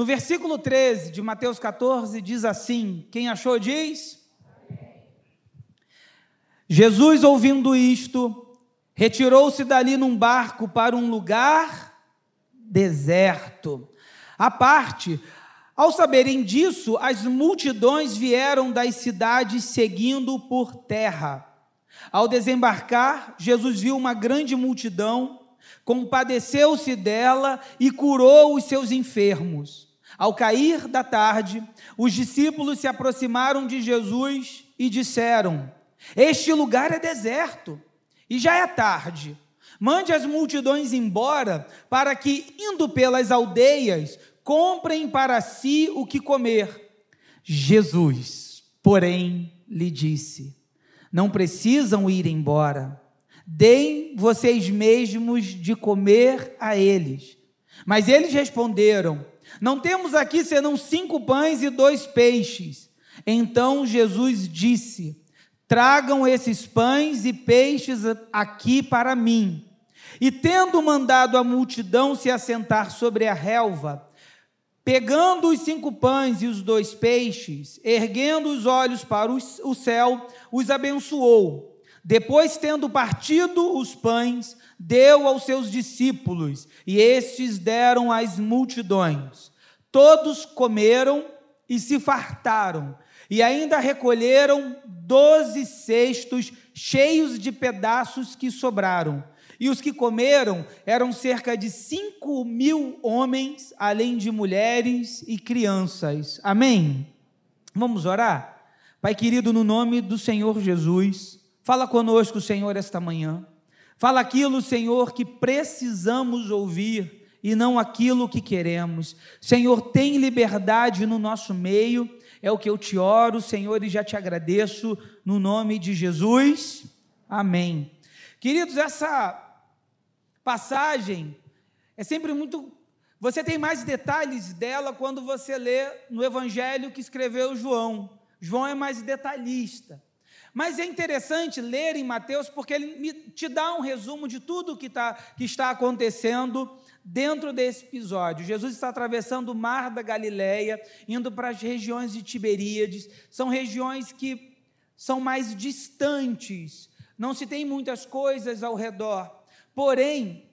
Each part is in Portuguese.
No versículo 13 de Mateus 14 diz assim: Quem achou diz? Jesus, ouvindo isto, retirou-se dali num barco para um lugar deserto. À parte, ao saberem disso, as multidões vieram das cidades seguindo por terra. Ao desembarcar, Jesus viu uma grande multidão, compadeceu-se dela e curou os seus enfermos. Ao cair da tarde, os discípulos se aproximaram de Jesus e disseram: Este lugar é deserto e já é tarde. Mande as multidões embora, para que, indo pelas aldeias, comprem para si o que comer. Jesus, porém, lhe disse: Não precisam ir embora. Deem vocês mesmos de comer a eles. Mas eles responderam: Não temos aqui senão cinco pães e dois peixes. Então Jesus disse: Tragam esses pães e peixes aqui para mim. E tendo mandado a multidão se assentar sobre a relva, pegando os cinco pães e os dois peixes, erguendo os olhos para o céu, os abençoou. Depois, tendo partido os pães, deu aos seus discípulos, e estes deram às multidões. Todos comeram e se fartaram e ainda recolheram doze cestos cheios de pedaços que sobraram. E os que comeram eram cerca de cinco mil homens, além de mulheres e crianças. Amém? Vamos orar? Pai querido, no nome do Senhor Jesus, fala conosco, Senhor, esta manhã. Fala aquilo, Senhor, que precisamos ouvir e não aquilo que queremos. Senhor, tem liberdade no nosso meio é o que eu te oro, Senhor, e já te agradeço no nome de Jesus. Amém. Queridos, essa passagem é sempre muito. Você tem mais detalhes dela quando você lê no Evangelho que escreveu João. João é mais detalhista. Mas é interessante ler em Mateus porque ele te dá um resumo de tudo que, tá, que está acontecendo dentro desse episódio. Jesus está atravessando o mar da Galileia, indo para as regiões de Tiberíades. São regiões que são mais distantes, não se tem muitas coisas ao redor. Porém,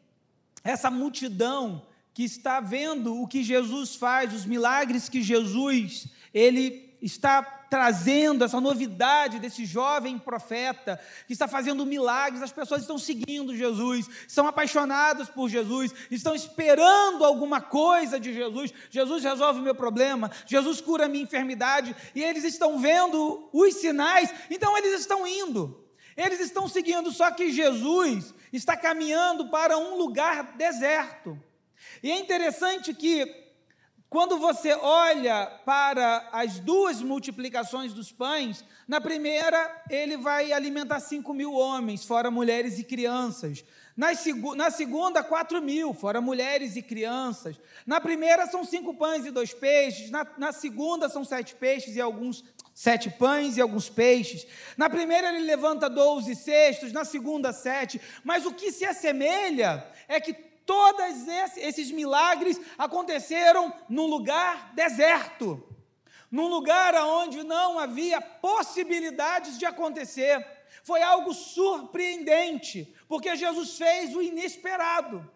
essa multidão que está vendo o que Jesus faz, os milagres que Jesus ele está trazendo essa novidade desse jovem profeta que está fazendo milagres, as pessoas estão seguindo Jesus, são apaixonadas por Jesus, estão esperando alguma coisa de Jesus. Jesus resolve o meu problema, Jesus cura a minha enfermidade, e eles estão vendo os sinais, então eles estão indo. Eles estão seguindo, só que Jesus está caminhando para um lugar deserto. E é interessante que quando você olha para as duas multiplicações dos pães, na primeira ele vai alimentar cinco mil homens, fora mulheres e crianças. Na, seg na segunda, quatro mil, fora mulheres e crianças. Na primeira são cinco pães e dois peixes. Na, na segunda são sete peixes e alguns sete pães e alguns peixes. Na primeira ele levanta doze cestos, na segunda sete. Mas o que se assemelha é que Todos esses milagres aconteceram num lugar deserto, num lugar onde não havia possibilidades de acontecer. Foi algo surpreendente, porque Jesus fez o inesperado.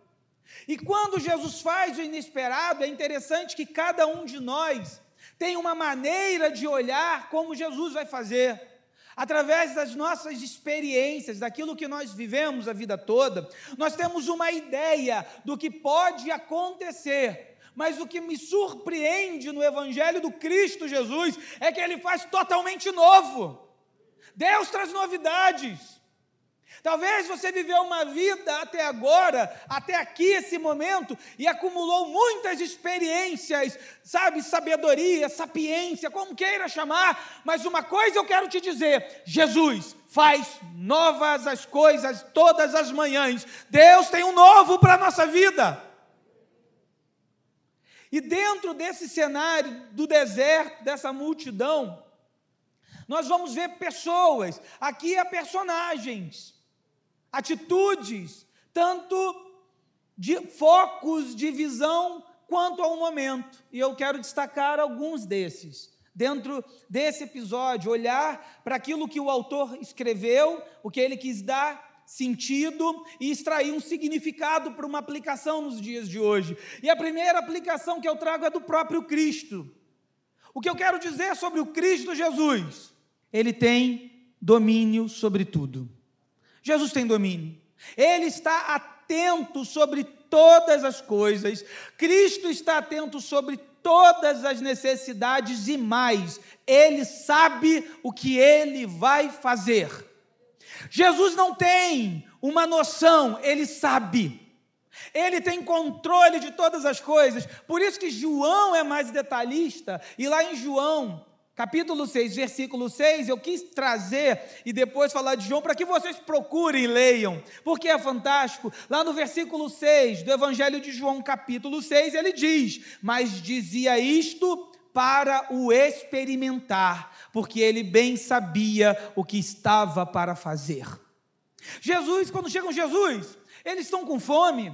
E quando Jesus faz o inesperado, é interessante que cada um de nós tem uma maneira de olhar como Jesus vai fazer. Através das nossas experiências, daquilo que nós vivemos a vida toda, nós temos uma ideia do que pode acontecer. Mas o que me surpreende no Evangelho do Cristo Jesus é que ele faz totalmente novo. Deus traz novidades. Talvez você viveu uma vida até agora, até aqui, esse momento, e acumulou muitas experiências, sabe, sabedoria, sapiência, como queira chamar, mas uma coisa eu quero te dizer: Jesus faz novas as coisas todas as manhãs. Deus tem um novo para a nossa vida. E dentro desse cenário do deserto, dessa multidão, nós vamos ver pessoas, aqui há personagens atitudes, tanto de focos de visão quanto ao momento. E eu quero destacar alguns desses. Dentro desse episódio, olhar para aquilo que o autor escreveu, o que ele quis dar sentido e extrair um significado para uma aplicação nos dias de hoje. E a primeira aplicação que eu trago é do próprio Cristo. O que eu quero dizer sobre o Cristo Jesus? Ele tem domínio sobre tudo. Jesus tem domínio. Ele está atento sobre todas as coisas. Cristo está atento sobre todas as necessidades e mais. Ele sabe o que ele vai fazer. Jesus não tem uma noção, ele sabe. Ele tem controle de todas as coisas. Por isso que João é mais detalhista. E lá em João, capítulo 6, versículo 6, eu quis trazer e depois falar de João para que vocês procurem e leiam, porque é fantástico. Lá no versículo 6 do Evangelho de João, capítulo 6, ele diz: Mas dizia isto para o experimentar, porque ele bem sabia o que estava para fazer. Jesus, quando chegam Jesus, eles estão com fome.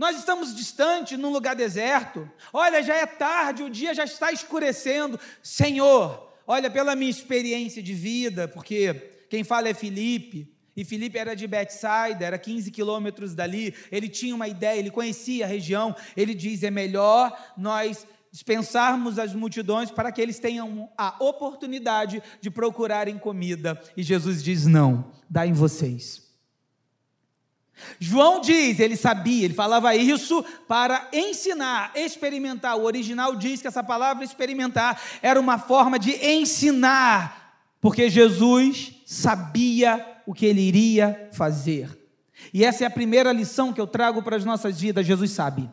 Nós estamos distante, num lugar deserto. Olha, já é tarde, o dia já está escurecendo. Senhor, olha, pela minha experiência de vida, porque quem fala é Felipe, e Felipe era de Betsaida, era 15 quilômetros dali. Ele tinha uma ideia, ele conhecia a região. Ele diz: é melhor nós dispensarmos as multidões para que eles tenham a oportunidade de procurarem comida. E Jesus diz: Não, dá em vocês. João diz, ele sabia, ele falava isso para ensinar, experimentar. O original diz que essa palavra experimentar era uma forma de ensinar, porque Jesus sabia o que ele iria fazer. E essa é a primeira lição que eu trago para as nossas vidas: Jesus sabe.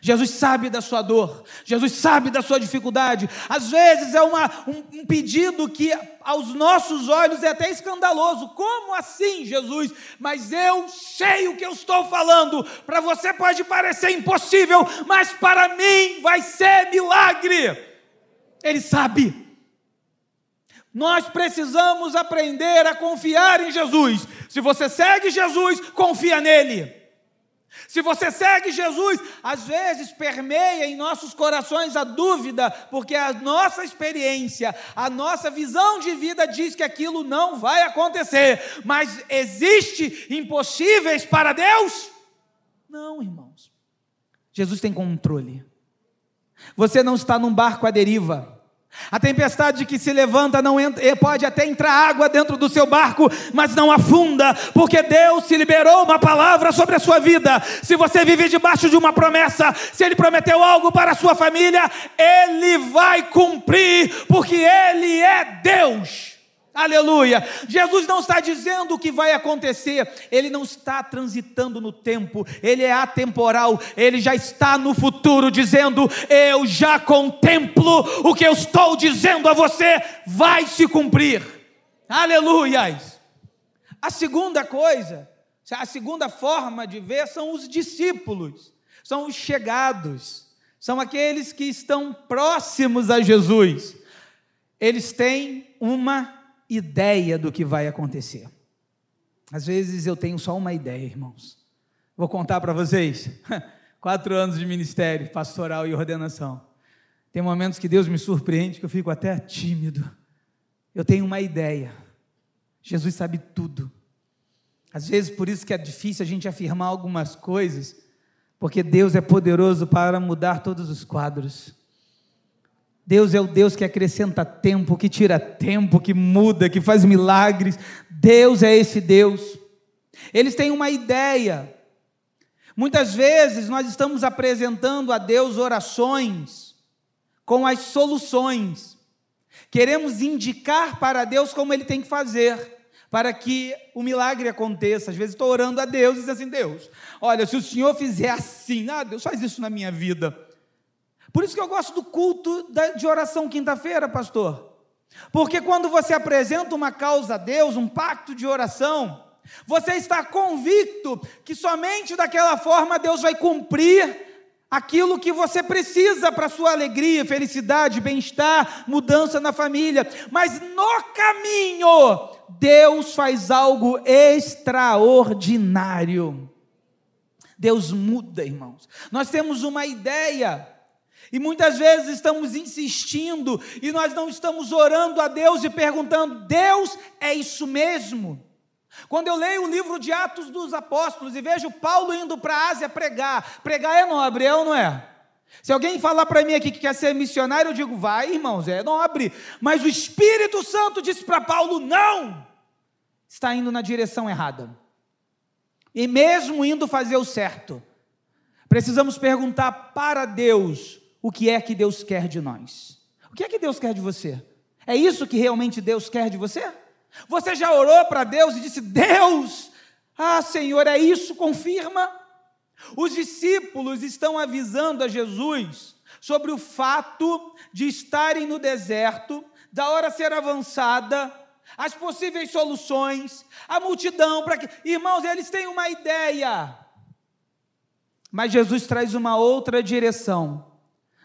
Jesus sabe da sua dor, Jesus sabe da sua dificuldade. Às vezes é uma, um, um, pedido que aos nossos olhos é até escandaloso. Como assim, Jesus? Mas eu sei o que eu estou falando. Para você pode parecer impossível, mas para mim vai ser milagre. Ele sabe. Nós precisamos aprender a confiar em Jesus. Se você segue Jesus, confia nele. Se você segue Jesus, às vezes permeia em nossos corações a dúvida, porque a nossa experiência, a nossa visão de vida diz que aquilo não vai acontecer. Mas existe impossíveis para Deus? Não, irmãos. Jesus tem controle. Você não está num barco à deriva. A tempestade que se levanta não entra, eh, pode até entrar água dentro do seu barco, mas não afunda, porque Deus se liberou uma palavra sobre a sua vida. Se você vive debaixo de uma promessa, se Ele prometeu algo para a sua família, Ele vai cumprir, porque Ele é Deus. Aleluia. Jesus não está dizendo o que vai acontecer, ele não está transitando no tempo, ele é atemporal, ele já está no futuro, dizendo: Eu já contemplo o que eu estou dizendo a você, vai se cumprir. Aleluia. A segunda coisa, a segunda forma de ver são os discípulos, são os chegados, são aqueles que estão próximos a Jesus. Eles têm uma ideia do que vai acontecer. Às vezes eu tenho só uma ideia, irmãos. Vou contar para vocês. Quatro anos de ministério pastoral e ordenação. Tem momentos que Deus me surpreende que eu fico até tímido. Eu tenho uma ideia. Jesus sabe tudo. Às vezes por isso que é difícil a gente afirmar algumas coisas, porque Deus é poderoso para mudar todos os quadros. Deus é o Deus que acrescenta tempo, que tira tempo, que muda, que faz milagres. Deus é esse Deus. Eles têm uma ideia. Muitas vezes nós estamos apresentando a Deus orações com as soluções. Queremos indicar para Deus como ele tem que fazer para que o milagre aconteça. Às vezes estou orando a Deus e dizendo assim: Deus, olha, se o Senhor fizer assim, ah, Deus faz isso na minha vida. Por isso que eu gosto do culto de oração quinta-feira, pastor. Porque quando você apresenta uma causa a Deus, um pacto de oração, você está convicto que somente daquela forma Deus vai cumprir aquilo que você precisa para sua alegria, felicidade, bem-estar, mudança na família. Mas no caminho, Deus faz algo extraordinário. Deus muda, irmãos. Nós temos uma ideia e muitas vezes estamos insistindo e nós não estamos orando a Deus e perguntando: Deus, é isso mesmo? Quando eu leio o livro de Atos dos Apóstolos e vejo Paulo indo para a Ásia pregar, pregar é nobre, é ou não é? Se alguém falar para mim aqui que quer ser missionário, eu digo, vai, irmãos, é nobre. Mas o Espírito Santo disse para Paulo: não, está indo na direção errada. E mesmo indo fazer o certo, precisamos perguntar para Deus o que é que Deus quer de nós. O que é que Deus quer de você? É isso que realmente Deus quer de você? Você já orou para Deus e disse: Deus, ah, Senhor, é isso, confirma. Os discípulos estão avisando a Jesus sobre o fato de estarem no deserto, da hora ser avançada, as possíveis soluções, a multidão para que, irmãos, eles têm uma ideia. Mas Jesus traz uma outra direção.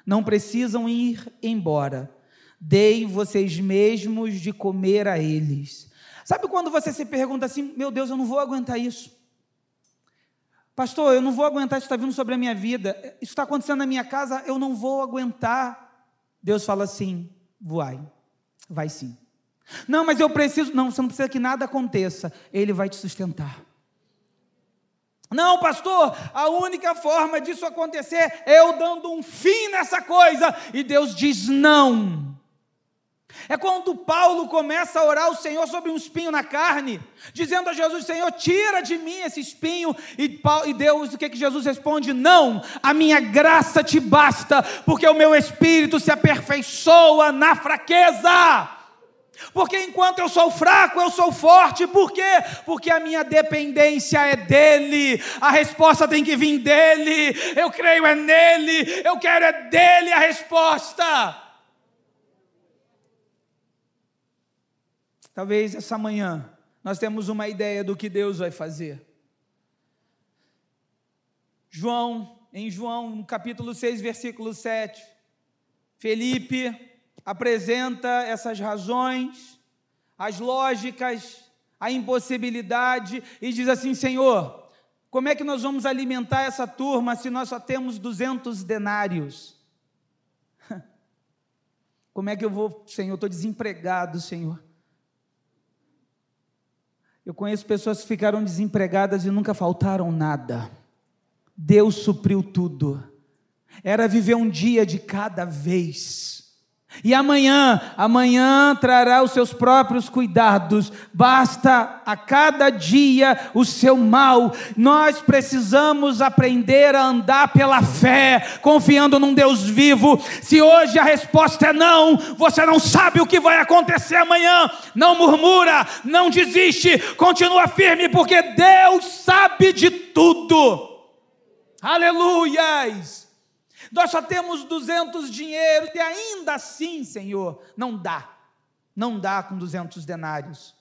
Não precisam ir embora. Deem vocês mesmos de comer a eles. Sabe quando você se pergunta assim: meu Deus, eu não vou aguentar isso? Pastor, eu não vou aguentar isso está vindo sobre a minha vida. Isso está acontecendo na minha casa, eu não vou aguentar. Deus fala assim: vai, vai sim. Não, mas eu preciso. Não, você não precisa que nada aconteça. Ele vai te sustentar. Não, pastor, a única forma disso acontecer é eu dando um fim nessa coisa. E Deus diz: não. É quando Paulo começa a orar ao Senhor sobre um espinho na carne, dizendo a Jesus: Senhor, tira de mim esse espinho. E, Deus, o que, que Jesus responde? Não, a minha graça te basta, porque o meu espírito se aperfeiçoa na fraqueza. Porque enquanto eu sou fraco, eu sou forte. Por quê? Porque a minha dependência é dele. A resposta tem que vir dele. Eu creio é nele. Eu quero é dele a resposta. Talvez essa manhã nós temos uma ideia do que Deus vai fazer. João, em João, no capítulo 6, versículo 7, Felipe apresenta essas razões, as lógicas, a impossibilidade e diz assim: Senhor, como é que nós vamos alimentar essa turma se nós só temos 200 denários? Como é que eu vou, Senhor? Estou desempregado, Senhor. Eu conheço pessoas que ficaram desempregadas e nunca faltaram nada. Deus supriu tudo. Era viver um dia de cada vez. E amanhã, amanhã trará os seus próprios cuidados, basta a cada dia o seu mal. Nós precisamos aprender a andar pela fé, confiando num Deus vivo. Se hoje a resposta é não, você não sabe o que vai acontecer amanhã. Não murmura, não desiste, continua firme, porque Deus sabe de tudo. Aleluias! Nós só temos 200 dinheiros e ainda assim, Senhor, não dá. Não dá com 200 denários.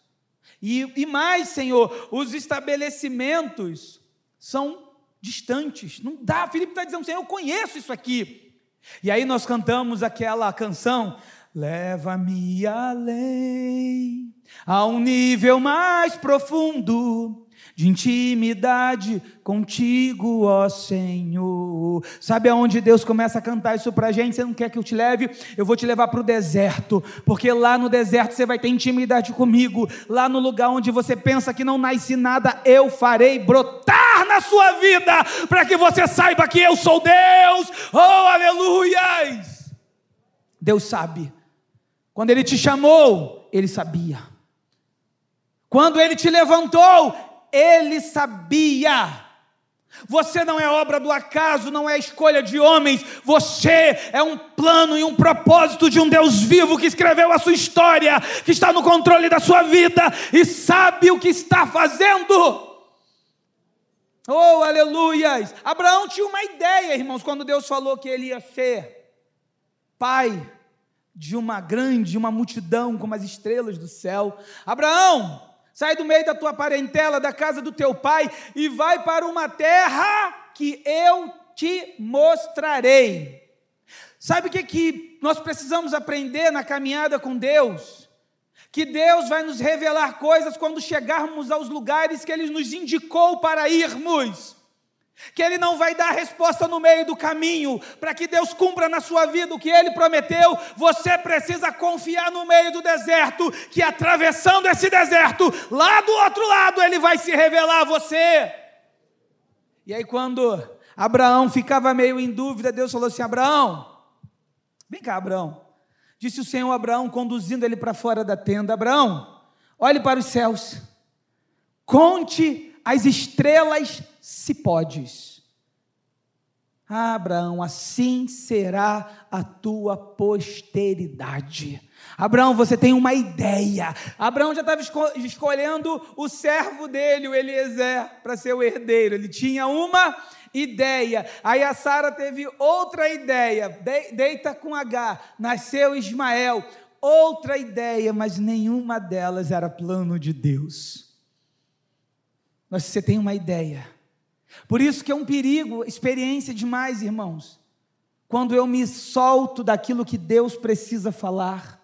E, e mais, Senhor, os estabelecimentos são distantes. Não dá. Felipe está dizendo, Senhor, eu conheço isso aqui. E aí nós cantamos aquela canção, Leva-me além, a um nível mais profundo de intimidade contigo, ó Senhor. Sabe aonde Deus começa a cantar isso para gente? Você não quer que eu te leve? Eu vou te levar para o deserto, porque lá no deserto você vai ter intimidade comigo. Lá no lugar onde você pensa que não nasce nada, eu farei brotar na sua vida, para que você saiba que eu sou Deus. Oh, aleluias! Deus sabe. Quando Ele te chamou, Ele sabia. Quando Ele te levantou, ele sabia. Você não é obra do acaso, não é escolha de homens, você é um plano e um propósito de um Deus vivo que escreveu a sua história, que está no controle da sua vida e sabe o que está fazendo. Oh, aleluias! Abraão tinha uma ideia, irmãos, quando Deus falou que ele ia ser pai de uma grande, uma multidão como as estrelas do céu. Abraão, Sai do meio da tua parentela, da casa do teu pai e vai para uma terra que eu te mostrarei. Sabe o que, que nós precisamos aprender na caminhada com Deus? Que Deus vai nos revelar coisas quando chegarmos aos lugares que Ele nos indicou para irmos. Que Ele não vai dar resposta no meio do caminho, para que Deus cumpra na sua vida o que Ele prometeu, você precisa confiar no meio do deserto, que atravessando esse deserto, lá do outro lado, Ele vai se revelar a você. E aí, quando Abraão ficava meio em dúvida, Deus falou assim: Abraão, vem cá, Abraão. Disse o Senhor Abraão, conduzindo ele para fora da tenda: Abraão, olhe para os céus, conte as estrelas se podes. Ah, Abraão, assim será a tua posteridade. Abraão, você tem uma ideia. Abraão já estava escolhendo o servo dele, o Eliezer, para ser o herdeiro. Ele tinha uma ideia. Aí a Sara teve outra ideia. De, deita com H, nasceu Ismael. Outra ideia, mas nenhuma delas era plano de Deus. Mas você tem uma ideia por isso que é um perigo, experiência demais, irmãos. Quando eu me solto daquilo que Deus precisa falar.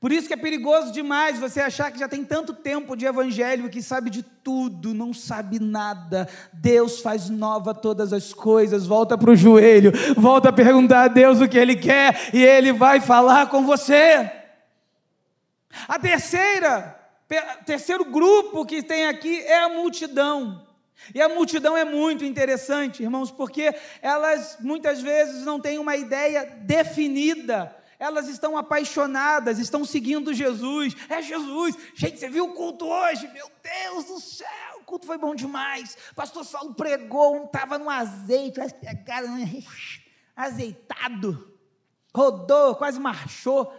Por isso que é perigoso demais você achar que já tem tanto tempo de evangelho que sabe de tudo, não sabe nada. Deus faz nova todas as coisas. Volta para o joelho, volta a perguntar a Deus o que Ele quer e Ele vai falar com você. A terceira, terceiro grupo que tem aqui é a multidão. E a multidão é muito interessante, irmãos, porque elas muitas vezes não têm uma ideia definida. Elas estão apaixonadas, estão seguindo Jesus. É Jesus. Gente, você viu o culto hoje? Meu Deus do céu, o culto foi bom demais. Pastor Saulo pregou, estava no azeite, cara, azeitado. Rodou, quase marchou.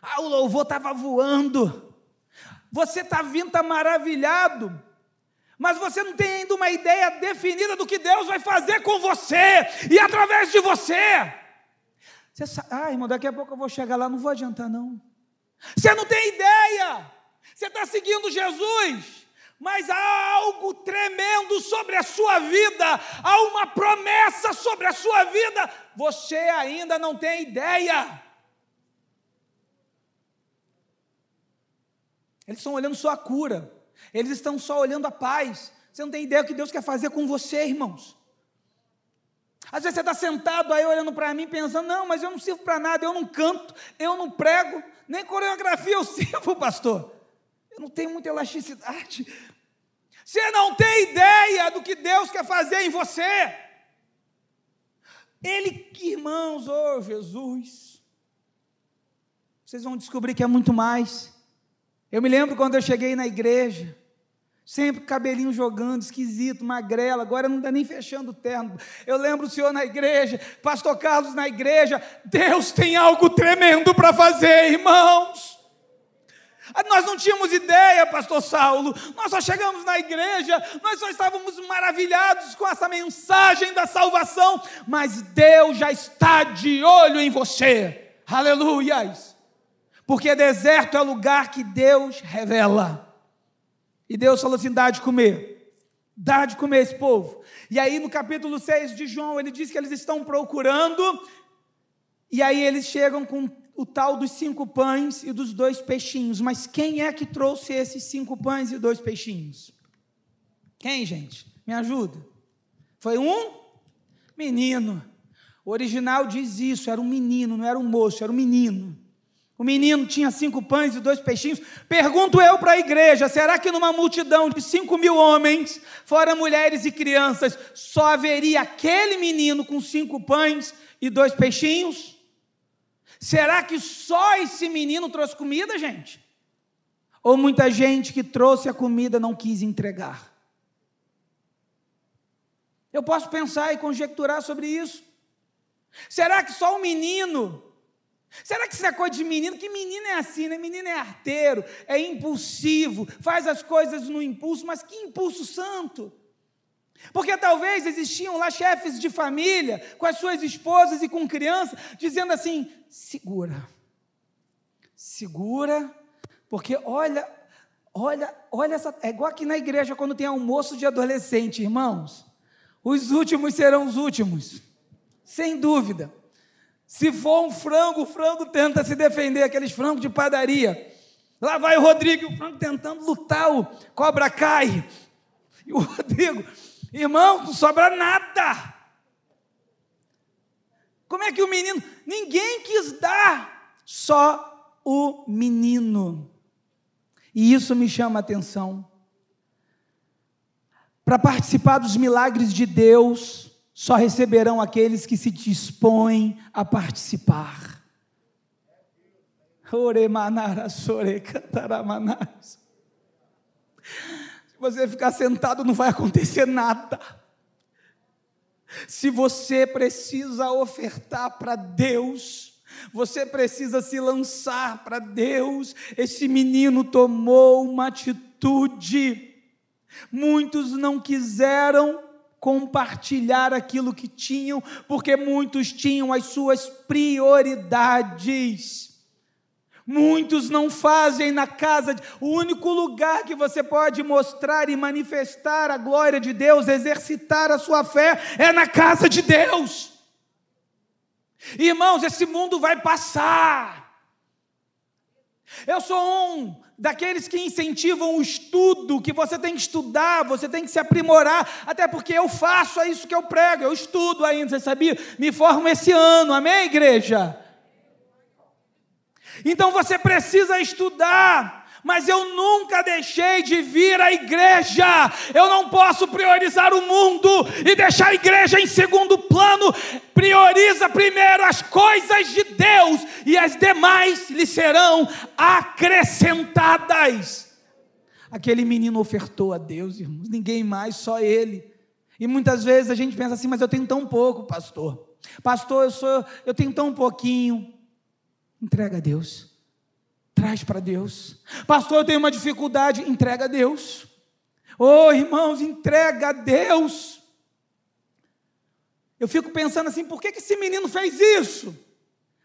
Ah, o louvor estava voando. Você está vindo, está maravilhado mas você não tem ainda uma ideia definida do que Deus vai fazer com você e através de você. Você sabe, ah, irmão, daqui a pouco eu vou chegar lá, não vou adiantar, não. Você não tem ideia, você está seguindo Jesus, mas há algo tremendo sobre a sua vida, há uma promessa sobre a sua vida, você ainda não tem ideia. Eles estão olhando sua cura. Eles estão só olhando a paz. Você não tem ideia do que Deus quer fazer com você, irmãos. Às vezes você está sentado aí olhando para mim, pensando: não, mas eu não sirvo para nada, eu não canto, eu não prego, nem coreografia eu sirvo, pastor. Eu não tenho muita elasticidade. Você não tem ideia do que Deus quer fazer em você. Ele, irmãos, oh Jesus, vocês vão descobrir que é muito mais. Eu me lembro quando eu cheguei na igreja, sempre cabelinho jogando, esquisito, magrela, agora não dá nem fechando o terno. Eu lembro o senhor na igreja, pastor Carlos na igreja, Deus tem algo tremendo para fazer, irmãos. Ah, nós não tínhamos ideia, pastor Saulo, nós só chegamos na igreja, nós só estávamos maravilhados com essa mensagem da salvação, mas Deus já está de olho em você, aleluias. Porque deserto é lugar que Deus revela. E Deus falou assim: dá de comer. Dá de comer esse povo. E aí no capítulo 6 de João, ele diz que eles estão procurando. E aí eles chegam com o tal dos cinco pães e dos dois peixinhos. Mas quem é que trouxe esses cinco pães e dois peixinhos? Quem, gente? Me ajuda. Foi um menino. O original diz isso, era um menino, não era um moço, era um menino. O menino tinha cinco pães e dois peixinhos. Pergunto eu para a igreja: será que numa multidão de cinco mil homens, fora mulheres e crianças, só haveria aquele menino com cinco pães e dois peixinhos? Será que só esse menino trouxe comida, gente? Ou muita gente que trouxe a comida não quis entregar? Eu posso pensar e conjecturar sobre isso. Será que só o menino Será que isso é coisa de menino? Que menino é assim, né? Menino é arteiro, é impulsivo, faz as coisas no impulso, mas que impulso santo? Porque talvez existiam lá chefes de família, com as suas esposas e com criança, dizendo assim: segura, segura, porque olha, olha, olha essa. É igual aqui na igreja quando tem almoço de adolescente, irmãos. Os últimos serão os últimos, sem dúvida. Se for um frango, o frango tenta se defender, aqueles frangos de padaria. Lá vai o Rodrigo, o frango tentando lutar, o cobra cai. E o Rodrigo, Irmão, não sobra nada. Como é que o menino. Ninguém quis dar, só o menino. E isso me chama a atenção. Para participar dos milagres de Deus, só receberão aqueles que se dispõem a participar. Se você ficar sentado, não vai acontecer nada. Se você precisa ofertar para Deus, você precisa se lançar para Deus. Esse menino tomou uma atitude. Muitos não quiseram compartilhar aquilo que tinham, porque muitos tinham as suas prioridades. Muitos não fazem na casa, o único lugar que você pode mostrar e manifestar a glória de Deus, exercitar a sua fé, é na casa de Deus. Irmãos, esse mundo vai passar. Eu sou um daqueles que incentivam o estudo, que você tem que estudar, você tem que se aprimorar, até porque eu faço é isso que eu prego, eu estudo ainda, você sabia? Me formo esse ano, amém, igreja? Então você precisa estudar, mas eu nunca deixei de vir à igreja. Eu não posso priorizar o mundo e deixar a igreja em segundo plano. Prioriza primeiro as coisas de Deus e as demais lhe serão acrescentadas. Aquele menino ofertou a Deus, irmãos, ninguém mais, só ele. E muitas vezes a gente pensa assim, mas eu tenho tão pouco, pastor. Pastor, eu sou, eu tenho tão pouquinho. Entrega a Deus. Traz para Deus. Pastor, eu tenho uma dificuldade. Entrega a Deus. Oh, irmãos, entrega a Deus. Eu fico pensando assim, por que, que esse menino fez isso?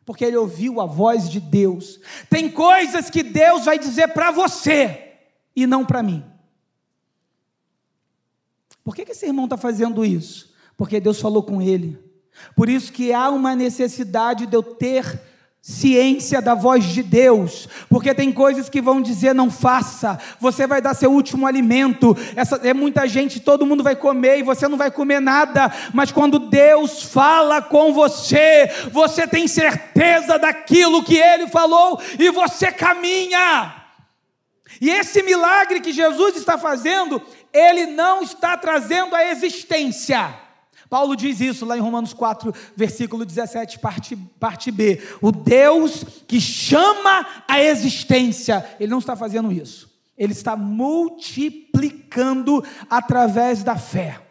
Porque ele ouviu a voz de Deus. Tem coisas que Deus vai dizer para você e não para mim. Por que, que esse irmão está fazendo isso? Porque Deus falou com ele. Por isso que há uma necessidade de eu ter ciência da voz de Deus, porque tem coisas que vão dizer não faça, você vai dar seu último alimento, essa, é muita gente, todo mundo vai comer e você não vai comer nada, mas quando Deus fala com você, você tem certeza daquilo que Ele falou e você caminha. E esse milagre que Jesus está fazendo, Ele não está trazendo a existência Paulo diz isso lá em Romanos 4, versículo 17, parte, parte B. O Deus que chama a existência, Ele não está fazendo isso. Ele está multiplicando através da fé.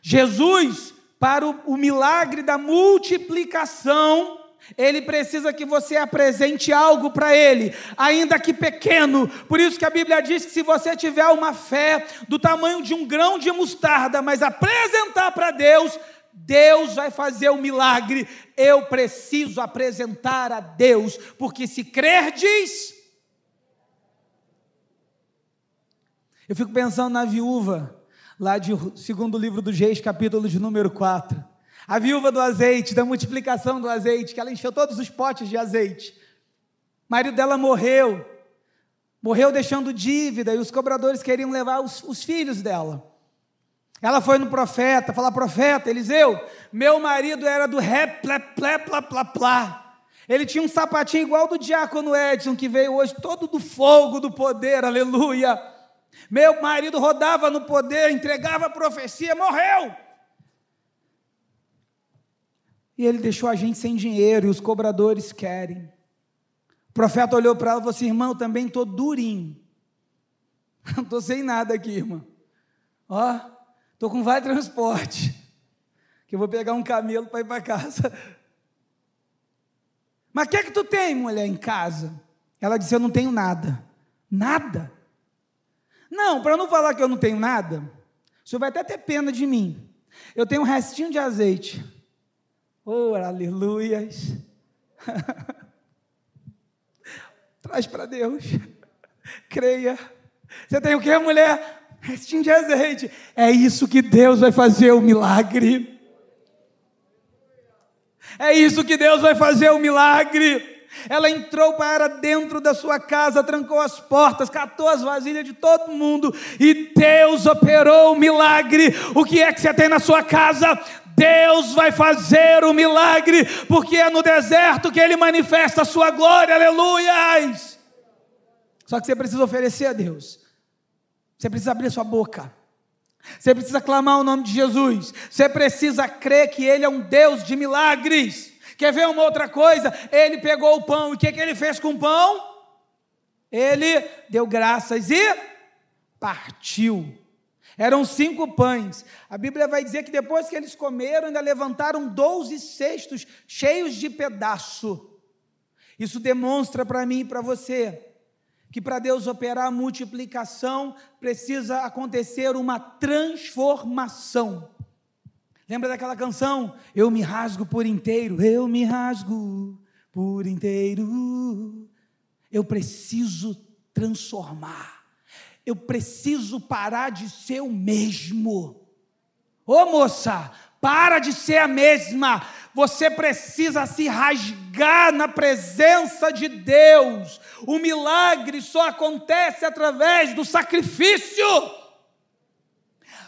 Jesus, para o, o milagre da multiplicação, ele precisa que você apresente algo para ele, ainda que pequeno. Por isso que a Bíblia diz que se você tiver uma fé do tamanho de um grão de mostarda, mas apresentar para Deus, Deus vai fazer o milagre. Eu preciso apresentar a Deus, porque se crerdes. Eu fico pensando na viúva, lá de segundo livro do Reis, capítulo de número 4. A viúva do azeite, da multiplicação do azeite, que ela encheu todos os potes de azeite. O marido dela morreu. Morreu deixando dívida e os cobradores queriam levar os, os filhos dela. Ela foi no profeta, falar: profeta, Eliseu, meu marido era do ré, plé, plé, plá, plá, plá. Ele tinha um sapatinho igual do diácono Edson, que veio hoje todo do fogo do poder, aleluia. Meu marido rodava no poder, entregava a profecia, morreu. E ele deixou a gente sem dinheiro e os cobradores querem. O profeta olhou para ela e falou assim: irmão, também estou durinho. Não estou sem nada aqui, irmão. Ó, estou com vai transporte. Que eu vou pegar um camelo para ir para casa. Mas o que é que tu tem, mulher, em casa? Ela disse: Eu não tenho nada. Nada? Não, para não falar que eu não tenho nada, o senhor vai até ter pena de mim. Eu tenho um restinho de azeite. Oh, aleluias. Traz para Deus. Creia. Você tem o que, mulher? Restinho azeite. É isso que Deus vai fazer o milagre. É isso que Deus vai fazer o milagre. Ela entrou para dentro da sua casa, trancou as portas, catou as vasilhas de todo mundo e Deus operou o milagre. O que é que você tem na sua casa? Deus vai fazer o milagre, porque é no deserto que Ele manifesta a sua glória, aleluias. Só que você precisa oferecer a Deus, você precisa abrir sua boca, você precisa clamar o nome de Jesus, você precisa crer que Ele é um Deus de milagres. Quer ver uma outra coisa? Ele pegou o pão e o que, que ele fez com o pão? Ele deu graças e partiu. Eram cinco pães. A Bíblia vai dizer que depois que eles comeram, ainda levantaram doze cestos cheios de pedaço. Isso demonstra para mim e para você que para Deus operar a multiplicação precisa acontecer uma transformação. Lembra daquela canção? Eu me rasgo por inteiro, eu me rasgo por inteiro. Eu preciso transformar. Eu preciso parar de ser o mesmo. Ô moça, para de ser a mesma. Você precisa se rasgar na presença de Deus. O milagre só acontece através do sacrifício.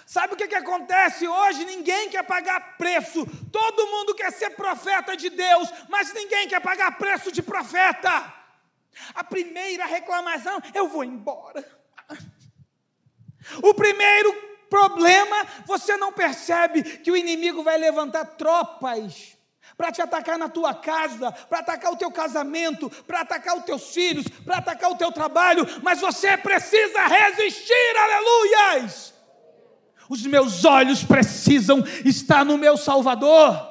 Sabe o que, que acontece hoje? Ninguém quer pagar preço. Todo mundo quer ser profeta de Deus, mas ninguém quer pagar preço de profeta. A primeira reclamação: eu vou embora. O primeiro problema, você não percebe que o inimigo vai levantar tropas para te atacar na tua casa, para atacar o teu casamento, para atacar os teus filhos, para atacar o teu trabalho, mas você precisa resistir, aleluias! Os meus olhos precisam estar no meu Salvador.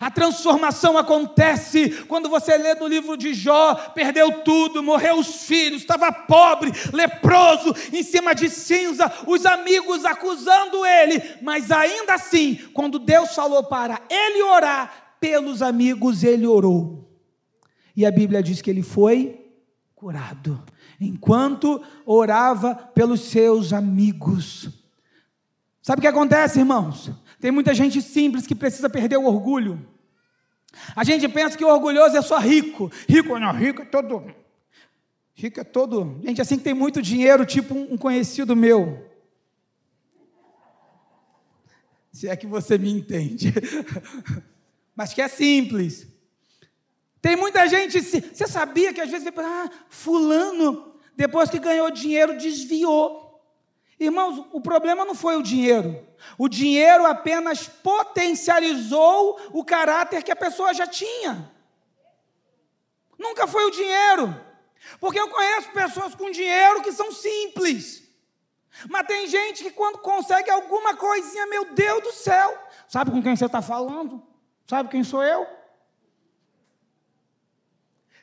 A transformação acontece quando você lê no livro de Jó: perdeu tudo, morreu os filhos, estava pobre, leproso, em cima de cinza, os amigos acusando ele, mas ainda assim, quando Deus falou para ele orar pelos amigos, ele orou. E a Bíblia diz que ele foi curado, enquanto orava pelos seus amigos. Sabe o que acontece, irmãos? Tem muita gente simples que precisa perder o orgulho. A gente pensa que o orgulhoso é só rico. Rico não, rico é todo. Rico é todo. Gente assim que tem muito dinheiro, tipo um conhecido meu. Se é que você me entende. Mas que é simples. Tem muita gente. Você sabia que às vezes ah, fulano, depois que ganhou dinheiro, desviou. Irmãos, o problema não foi o dinheiro. O dinheiro apenas potencializou o caráter que a pessoa já tinha. Nunca foi o dinheiro. Porque eu conheço pessoas com dinheiro que são simples. Mas tem gente que quando consegue alguma coisinha, meu Deus do céu, sabe com quem você está falando? Sabe quem sou eu?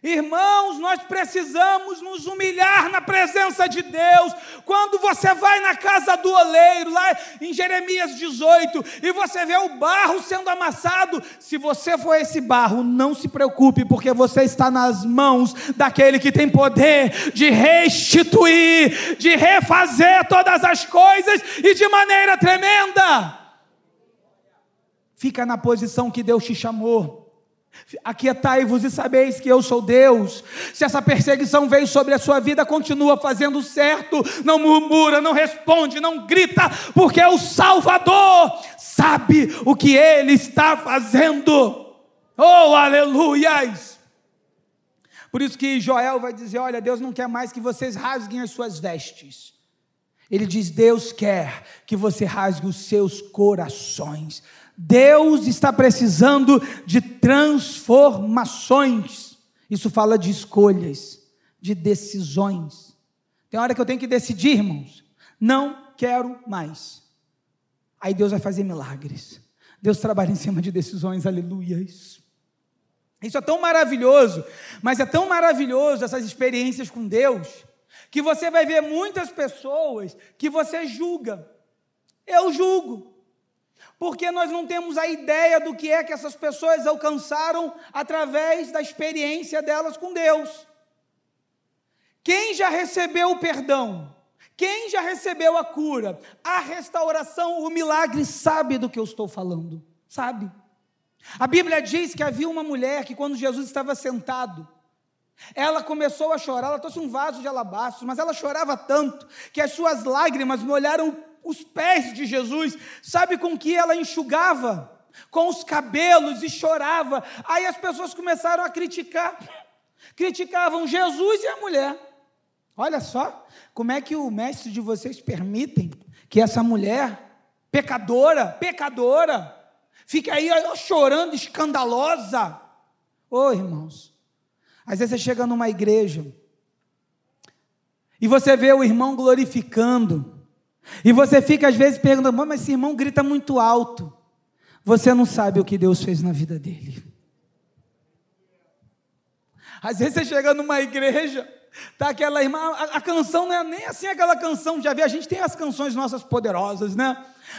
Irmãos, nós precisamos nos humilhar na presença de Deus. Quando você vai na casa do oleiro, lá em Jeremias 18, e você vê o barro sendo amassado, se você for esse barro, não se preocupe, porque você está nas mãos daquele que tem poder de restituir, de refazer todas as coisas e de maneira tremenda. Fica na posição que Deus te chamou. Aquietai-vos e sabeis que eu sou Deus. Se essa perseguição veio sobre a sua vida, continua fazendo certo, não murmura, não responde, não grita, porque o Salvador sabe o que ele está fazendo. Oh, aleluias! Por isso que Joel vai dizer: Olha, Deus não quer mais que vocês rasguem as suas vestes. Ele diz: Deus quer que você rasgue os seus corações. Deus está precisando de transformações. Isso fala de escolhas, de decisões. Tem hora que eu tenho que decidir, irmãos. Não quero mais. Aí Deus vai fazer milagres. Deus trabalha em cima de decisões, aleluia. Isso. Isso é tão maravilhoso, mas é tão maravilhoso essas experiências com Deus, que você vai ver muitas pessoas que você julga. Eu julgo porque nós não temos a ideia do que é que essas pessoas alcançaram através da experiência delas com Deus. Quem já recebeu o perdão? Quem já recebeu a cura, a restauração, o milagre, sabe do que eu estou falando, sabe? A Bíblia diz que havia uma mulher que, quando Jesus estava sentado, ela começou a chorar. Ela trouxe um vaso de alabastro, mas ela chorava tanto que as suas lágrimas molharam os pés de Jesus. Sabe com que ela enxugava? Com os cabelos e chorava. Aí as pessoas começaram a criticar. Criticavam Jesus e a mulher. Olha só, como é que o mestre de vocês permitem que essa mulher, pecadora, pecadora, fique aí chorando, escandalosa? Ô oh, irmãos, às vezes você chega numa igreja e você vê o irmão glorificando, e você fica às vezes perguntando, mas esse irmão grita muito alto. Você não sabe o que Deus fez na vida dele. Às vezes você chega numa igreja Tá aquela irmã, a, a, canção não é nem assim aquela canção, já vi, a gente tem as canções nossas poderosas, né?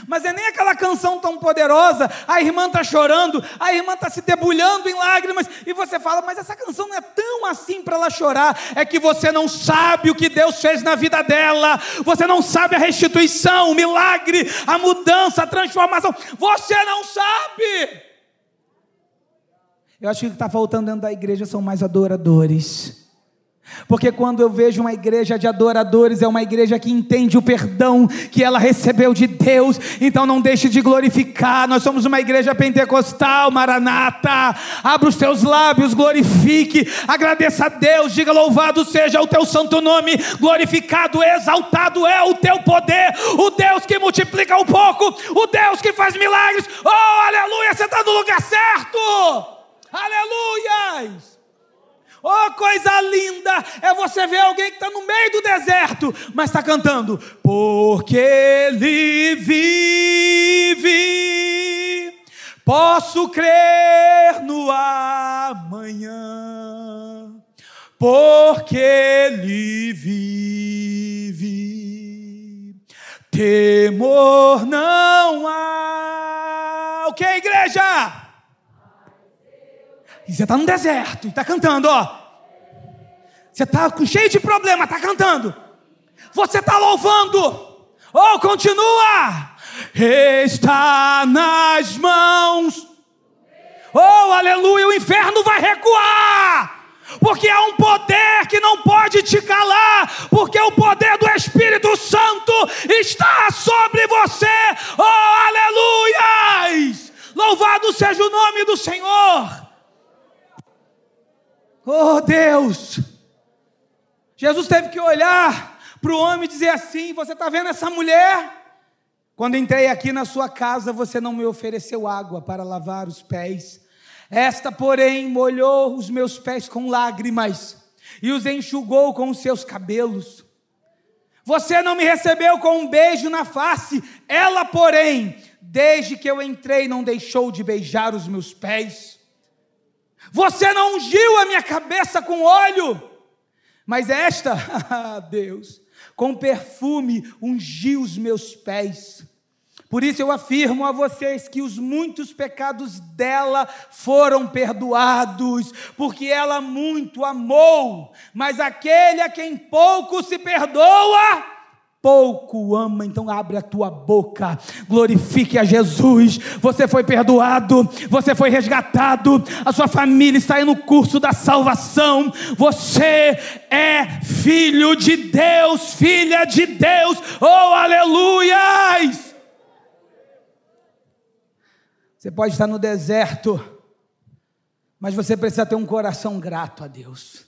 Mas é nem aquela canção tão poderosa, a irmã está chorando, a irmã está se debulhando em lágrimas, e você fala, mas essa canção não é tão assim para ela chorar, é que você não sabe o que Deus fez na vida dela, você não sabe a restituição, o milagre, a mudança, a transformação, você não sabe. Eu acho que o que está faltando dentro da igreja são mais adoradores porque quando eu vejo uma igreja de adoradores, é uma igreja que entende o perdão que ela recebeu de Deus, então não deixe de glorificar. Nós somos uma igreja pentecostal, Maranata. Abra os teus lábios, glorifique, agradeça a Deus, diga louvado seja o teu santo nome, glorificado, exaltado é o teu poder, o Deus que multiplica um pouco, o Deus que faz milagres. Oh, aleluia, você está no lugar certo. Aleluias. Oh, coisa linda é você ver alguém que está no meio do deserto, mas está cantando, porque Ele vive, posso crer no amanhã, porque Ele vive, temor não há. O que, igreja? E você está no deserto e está cantando, ó. Você está cheio de problema, está cantando. Você está louvando. Oh, continua. Está nas mãos. Oh, aleluia. O inferno vai recuar. Porque há um poder que não pode te calar, porque o poder do Espírito Santo está sobre você. Oh, aleluia! Louvado seja o nome do Senhor. Oh Deus! Jesus teve que olhar para o homem e dizer assim: Você está vendo essa mulher? Quando entrei aqui na sua casa, você não me ofereceu água para lavar os pés. Esta, porém, molhou os meus pés com lágrimas e os enxugou com os seus cabelos. Você não me recebeu com um beijo na face. Ela, porém, desde que eu entrei, não deixou de beijar os meus pés. Você não ungiu a minha cabeça com óleo, mas esta, Deus, com perfume ungiu os meus pés. Por isso eu afirmo a vocês que os muitos pecados dela foram perdoados, porque ela muito amou, mas aquele a quem pouco se perdoa, pouco ama, então abre a tua boca, glorifique a Jesus. Você foi perdoado, você foi resgatado, a sua família está aí no curso da salvação. Você é filho de Deus, filha de Deus. Oh, aleluias! Você pode estar no deserto, mas você precisa ter um coração grato a Deus.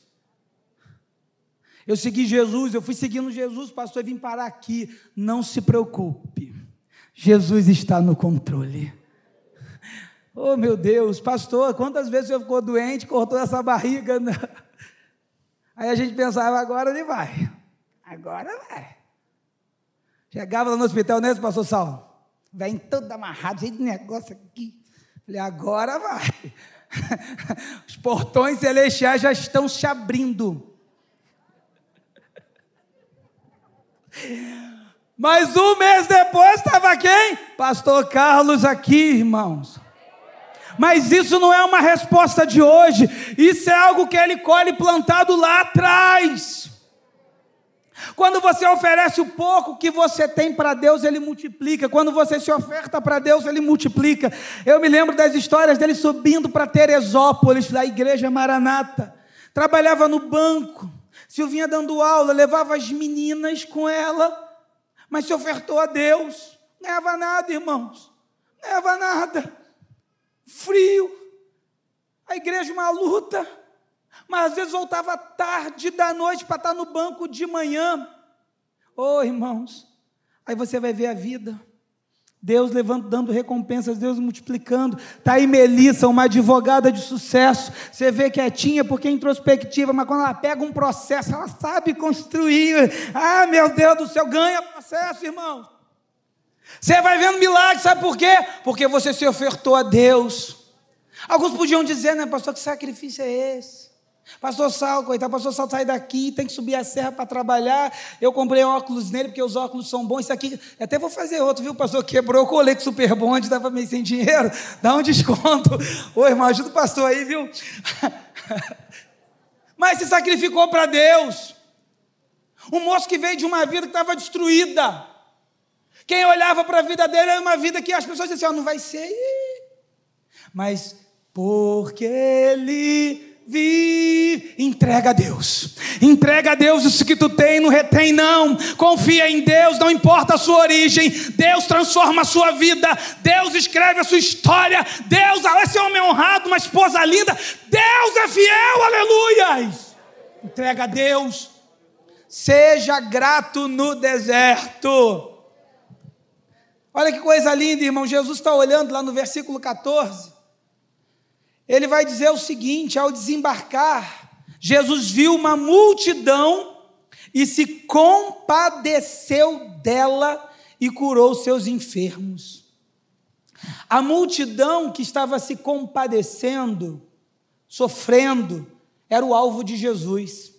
Eu segui Jesus, eu fui seguindo Jesus, pastor, e vim parar aqui. Não se preocupe, Jesus está no controle. Oh meu Deus, pastor, quantas vezes eu ficou doente, cortou essa barriga? Aí a gente pensava, agora ele vai, agora vai. Chegava lá no hospital, né, pastor Saulo? Vem todo amarrado, cheio de negócio aqui. Falei, agora vai. Os portões celestiais já estão se abrindo. Mas um mês depois estava quem? Pastor Carlos aqui, irmãos. Mas isso não é uma resposta de hoje, isso é algo que ele colhe plantado lá atrás. Quando você oferece o pouco que você tem para Deus, Ele multiplica. Quando você se oferta para Deus, Ele multiplica. Eu me lembro das histórias dele subindo para Teresópolis, da igreja Maranata. Trabalhava no banco. Silvinha dando aula, levava as meninas com ela, mas se ofertou a Deus. Não ganhava nada, irmãos. Não ganhava nada. Frio. A igreja uma luta mas às vezes voltava tarde da noite para estar no banco de manhã. Oh, irmãos, aí você vai ver a vida. Deus levando, dando recompensas, Deus multiplicando. Está aí Melissa, uma advogada de sucesso. Você vê quietinha porque é introspectiva, mas quando ela pega um processo, ela sabe construir. Ah, meu Deus do céu, ganha processo, irmão. Você vai vendo milagre, sabe por quê? Porque você se ofertou a Deus. Alguns podiam dizer, né, pastor, que sacrifício é esse? Pastor Sal, coitado, pastor Sal sai daqui, tem que subir a serra para trabalhar. Eu comprei óculos nele, porque os óculos são bons. Isso aqui, até vou fazer outro, viu, pastor? Quebrou, eu colei super bonde, estava meio sem dinheiro. Dá um desconto. Ô, irmão, ajuda o pastor aí, viu? Mas se sacrificou para Deus. Um moço que veio de uma vida que estava destruída. Quem olhava para a vida dele era uma vida que as pessoas diziam, oh, não vai ser. Mas porque ele vive. Entrega a Deus. Entrega a Deus isso que tu tem, não retém, não. Confia em Deus, não importa a sua origem. Deus transforma a sua vida. Deus escreve a sua história. Deus, ah, esse homem honrado, uma esposa linda. Deus é fiel, aleluia. Entrega a Deus. Seja grato no deserto. Olha que coisa linda, irmão. Jesus está olhando lá no versículo 14 ele vai dizer o seguinte: ao desembarcar, Jesus viu uma multidão e se compadeceu dela e curou seus enfermos. A multidão que estava se compadecendo, sofrendo, era o alvo de Jesus.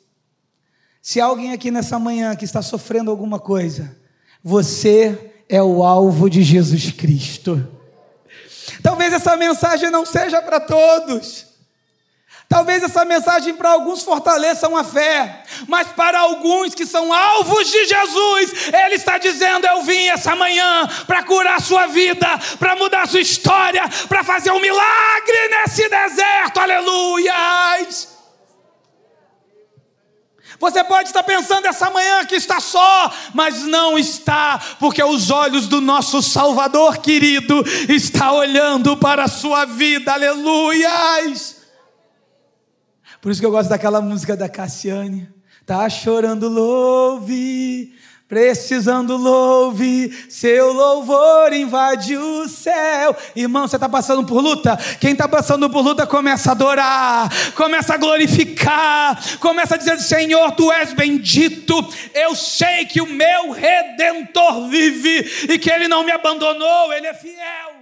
Se alguém aqui nessa manhã que está sofrendo alguma coisa, você é o alvo de Jesus Cristo. Talvez essa mensagem não seja para todos. Talvez essa mensagem para alguns fortaleça a fé, mas para alguns que são alvos de Jesus, Ele está dizendo: Eu vim essa manhã para curar a sua vida, para mudar a sua história, para fazer um milagre nesse deserto, aleluias. Você pode estar pensando essa manhã que está só, mas não está, porque os olhos do nosso Salvador querido está olhando para a sua vida. Aleluias! Por isso que eu gosto daquela música da Cassiane. Tá chorando, louve Precisando louve, seu louvor invade o céu. Irmão, você está passando por luta? Quem está passando por luta começa a adorar, começa a glorificar, começa a dizer: Senhor, tu és bendito. Eu sei que o meu redentor vive e que ele não me abandonou, ele é fiel.